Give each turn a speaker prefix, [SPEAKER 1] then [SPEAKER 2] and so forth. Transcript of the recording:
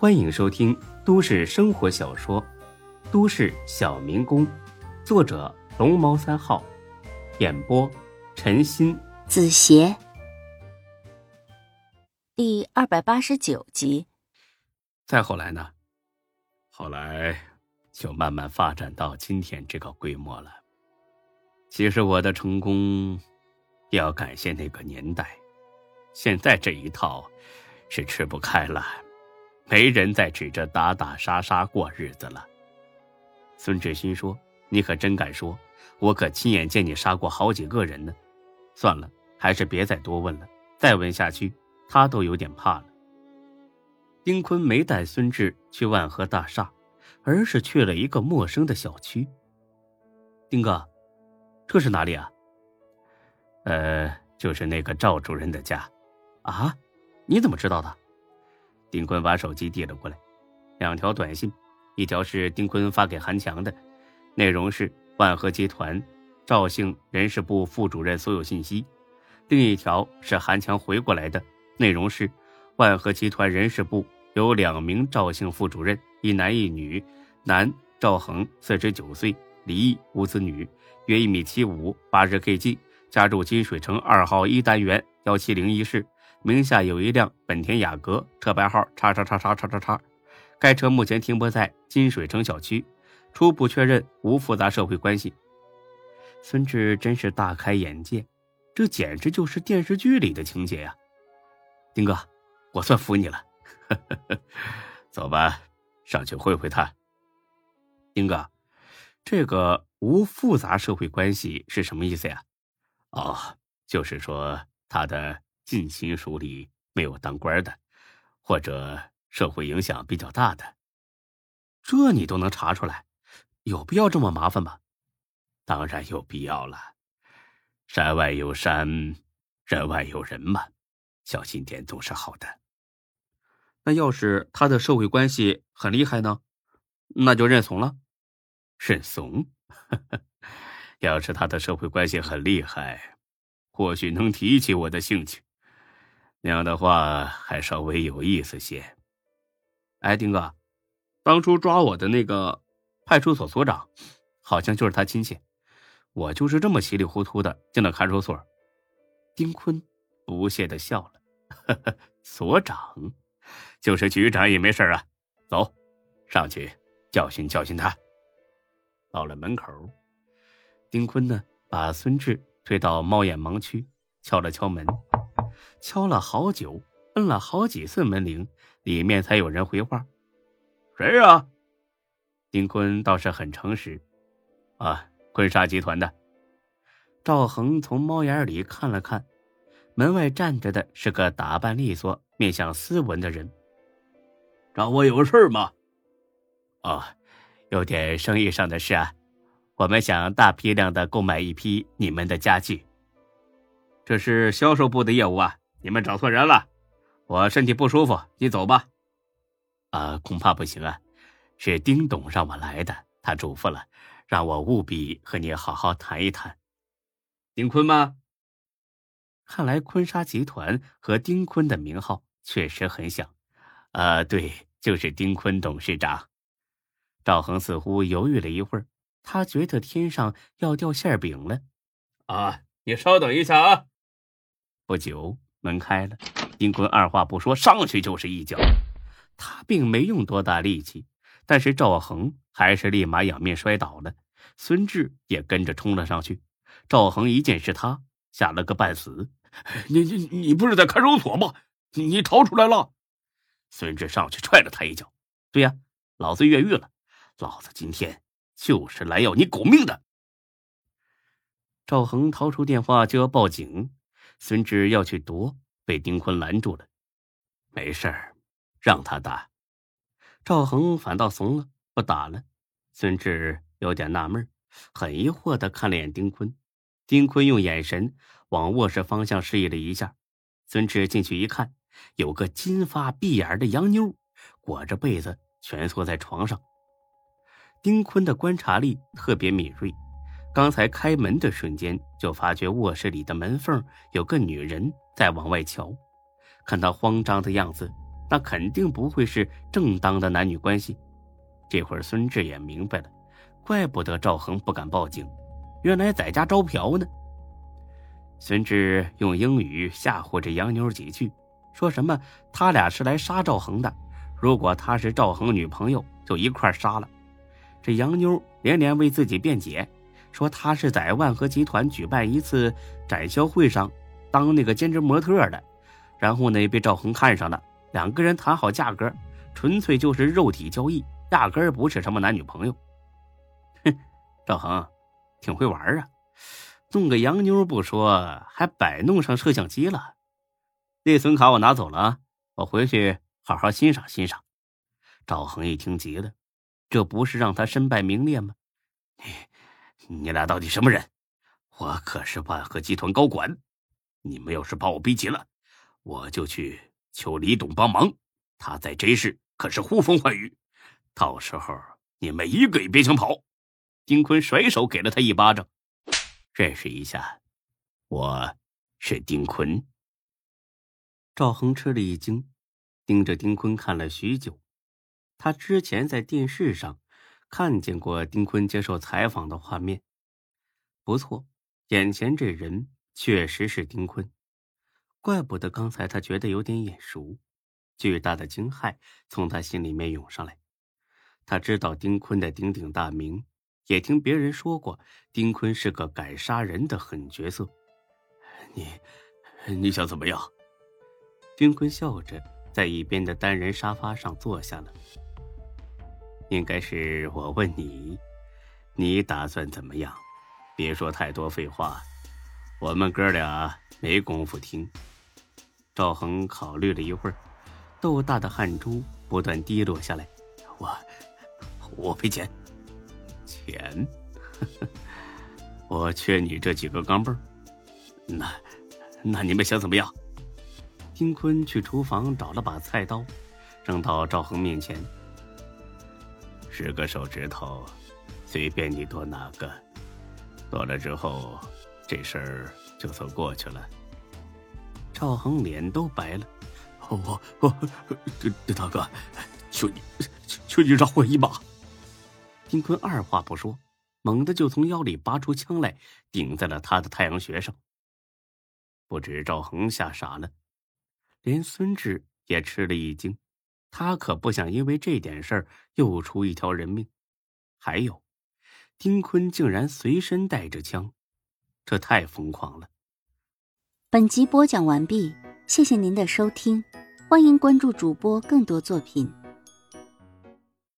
[SPEAKER 1] 欢迎收听都市生活小说《都市小民工》，作者龙猫三号，演播陈鑫、
[SPEAKER 2] 子邪，第二百八十九集。
[SPEAKER 1] 再后来呢？后来就慢慢发展到今天这个规模了。其实我的成功，要感谢那个年代。现在这一套是吃不开了，没人再指着打打杀杀过日子了。孙志新说：“你可真敢说，我可亲眼见你杀过好几个人呢。”算了，还是别再多问了。再问下去，他都有点怕了。丁坤没带孙志去万和大厦，而是去了一个陌生的小区。丁哥。这是哪里啊？呃，就是那个赵主任的家，啊？你怎么知道的？丁坤把手机递了过来，两条短信，一条是丁坤发给韩强的，内容是万和集团赵姓人事部副主任所有信息；另一条是韩强回过来的，内容是万和集团人事部有两名赵姓副主任，一男一女，男赵恒，四十九岁。离异无子女，约一米七五，八十 Kg，家住金水城二号一单元幺七零一室，名下有一辆本田雅阁，车牌号叉叉叉叉叉叉叉。该车目前停泊在金水城小区，初步确认无复杂社会关系。孙志真是大开眼界，这简直就是电视剧里的情节呀！丁哥，我算服你了。走吧，上去会会他。丁哥。这个无复杂社会关系是什么意思呀？哦，就是说他的近亲属里没有当官的，或者社会影响比较大的，这你都能查出来，有必要这么麻烦吗？当然有必要了，山外有山，人外有人嘛，小心点总是好的。那要是他的社会关系很厉害呢？那就认怂了。认怂？要是他的社会关系很厉害，或许能提起我的兴趣，那样的话还稍微有意思些。哎，丁哥，当初抓我的那个派出所所长，好像就是他亲戚。我就是这么稀里糊涂的进了看守所。丁坤不屑的笑了：“ 所长，就是局长也没事啊。走，上去教训教训他。”到了门口，丁坤呢把孙志推到猫眼盲区，敲了敲门，敲了好久，摁了好几次门铃，里面才有人回话：“谁呀？”丁坤倒是很诚实：“啊，坤沙集团的。”赵恒从猫眼里看了看，门外站着的是个打扮利索、面相斯文的人。找我有事吗？啊。有点生意上的事啊，我们想大批量的购买一批你们的家具。这是销售部的业务啊，你们找错人了。我身体不舒服，你走吧。啊，恐怕不行啊，是丁董让我来的，他嘱咐了，让我务必和你好好谈一谈。丁坤吗？看来坤沙集团和丁坤的名号确实很像。啊，对，就是丁坤董事长。赵恒似乎犹豫了一会儿，他觉得天上要掉馅饼了。啊，你稍等一下啊！不久，门开了，丁坤二话不说上去就是一脚。他并没用多大力气，但是赵恒还是立马仰面摔倒了。孙志也跟着冲了上去。赵恒一见是他，吓了个半死。你你你不是在看守所吗？你逃出来了？孙志上去踹了他一脚。对呀，老子越狱了。老子今天就是来要你狗命的！赵恒掏出电话就要报警，孙志要去夺，被丁坤拦住了。没事儿，让他打。赵恒反倒怂了，不打了。孙志有点纳闷，很疑惑的看了眼丁坤。丁坤用眼神往卧室方向示意了一下。孙志进去一看，有个金发碧眼的洋妞，裹着被子蜷缩在床上。丁坤的观察力特别敏锐，刚才开门的瞬间就发觉卧室里的门缝有个女人在往外瞧。看她慌张的样子，那肯定不会是正当的男女关系。这会儿孙志也明白了，怪不得赵恒不敢报警，原来在家招嫖呢。孙志用英语吓唬这杨妞几句，说什么他俩是来杀赵恒的，如果他是赵恒女朋友，就一块杀了。这杨妞连连为自己辩解，说他是在万和集团举办一次展销会上当那个兼职模特的，然后呢被赵恒看上了，两个人谈好价格，纯粹就是肉体交易，压根儿不是什么男女朋友。哼，赵恒，挺会玩啊！弄个洋妞不说，还摆弄上摄像机了。内存卡我拿走了啊，我回去好好欣赏欣赏。赵恒一听急了，这不是让他身败名裂吗？你 你俩到底什么人？我可是万和集团高管，你们要是把我逼急了，我就去求李董帮忙。他在这市可是呼风唤雨，到时候你们一个也别想跑。丁坤甩手给了他一巴掌。认识一下，我是丁坤。赵恒吃了一惊，盯着丁坤看了许久。他之前在电视上看见过丁坤接受采访的画面，不错，眼前这人确实是丁坤。怪不得刚才他觉得有点眼熟。巨大的惊骇从他心里面涌上来。他知道丁坤的鼎鼎大名。也听别人说过，丁坤是个敢杀人的狠角色。你，你想怎么样？丁坤笑着，在一边的单人沙发上坐下了。应该是我问你，你打算怎么样？别说太多废话，我们哥俩没工夫听。赵恒考虑了一会儿，豆大的汗珠不断滴落下来。我，我赔钱。钱，我缺你这几个钢镚那，那你们想怎么样？丁坤去厨房找了把菜刀，扔到赵恒面前。十个手指头，随便你剁哪个，剁了之后，这事儿就算过去了。赵恒脸都白了，我我，大哥，求你，求你饶我一马。丁坤二话不说，猛地就从腰里拔出枪来，顶在了他的太阳穴上。不止赵恒吓傻了，连孙志也吃了一惊。他可不想因为这点事儿又出一条人命。还有，丁坤竟然随身带着枪，这太疯狂了。
[SPEAKER 2] 本集播讲完毕，谢谢您的收听，欢迎关注主播更多作品。